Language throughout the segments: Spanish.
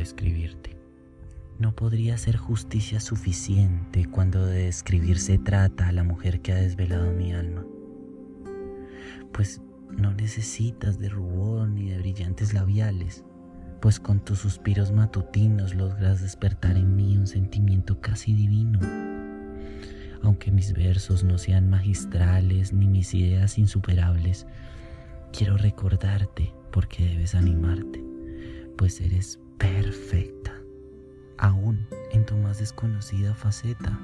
describirte. No podría ser justicia suficiente cuando de describir se trata a la mujer que ha desvelado mi alma. Pues no necesitas de rubor ni de brillantes labiales, pues con tus suspiros matutinos logras despertar en mí un sentimiento casi divino. Aunque mis versos no sean magistrales ni mis ideas insuperables, quiero recordarte porque debes animarte, pues eres perfecta, aún en tu más desconocida faceta.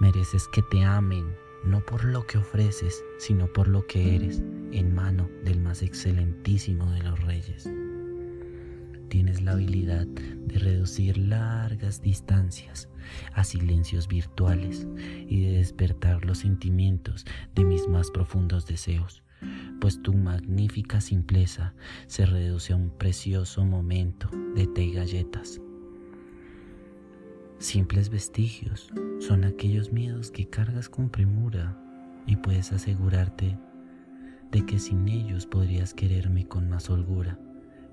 Mereces que te amen, no por lo que ofreces, sino por lo que eres, en mano del más excelentísimo de los reyes. Tienes la habilidad de reducir largas distancias a silencios virtuales y de despertar los sentimientos de mis más profundos deseos, pues tu magnífica simpleza se reduce a un precioso momento de té y galletas. Simples vestigios son aquellos miedos que cargas con premura y puedes asegurarte de que sin ellos podrías quererme con más holgura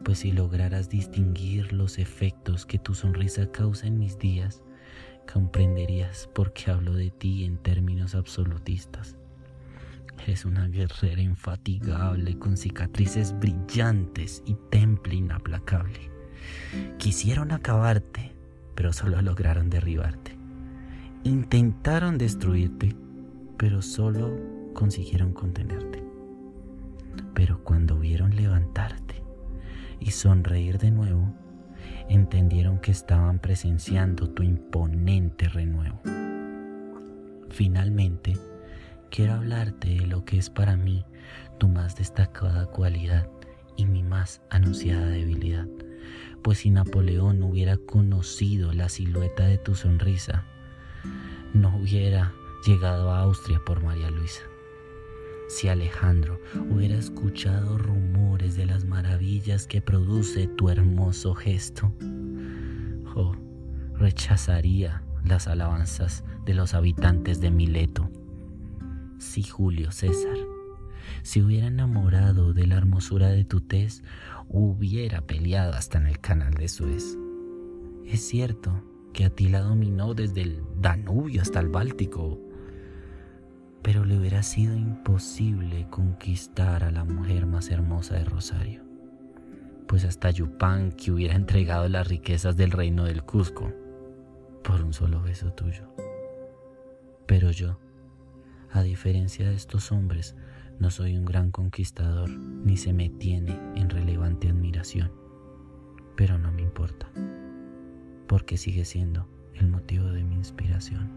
pues si lograras distinguir los efectos que tu sonrisa causa en mis días, comprenderías por qué hablo de ti en términos absolutistas. Eres una guerrera infatigable con cicatrices brillantes y temple inaplacable. Quisieron acabarte, pero solo lograron derribarte. Intentaron destruirte, pero solo consiguieron contenerte. Pero cuando vieron levantarte, y sonreír de nuevo, entendieron que estaban presenciando tu imponente renuevo. Finalmente, quiero hablarte de lo que es para mí tu más destacada cualidad y mi más anunciada debilidad, pues si Napoleón hubiera conocido la silueta de tu sonrisa, no hubiera llegado a Austria por María Luisa. Si Alejandro hubiera escuchado rumores de las maravillas que produce tu hermoso gesto, oh, rechazaría las alabanzas de los habitantes de Mileto. Si Julio César se hubiera enamorado de la hermosura de tu tez, hubiera peleado hasta en el canal de Suez. Es cierto que Atila dominó desde el Danubio hasta el Báltico, pero le hubiera sido imposible conquistar a la mujer más hermosa de Rosario, pues hasta Yupan que hubiera entregado las riquezas del reino del Cusco por un solo beso tuyo. Pero yo, a diferencia de estos hombres, no soy un gran conquistador ni se me tiene en relevante admiración, pero no me importa, porque sigue siendo el motivo de mi inspiración.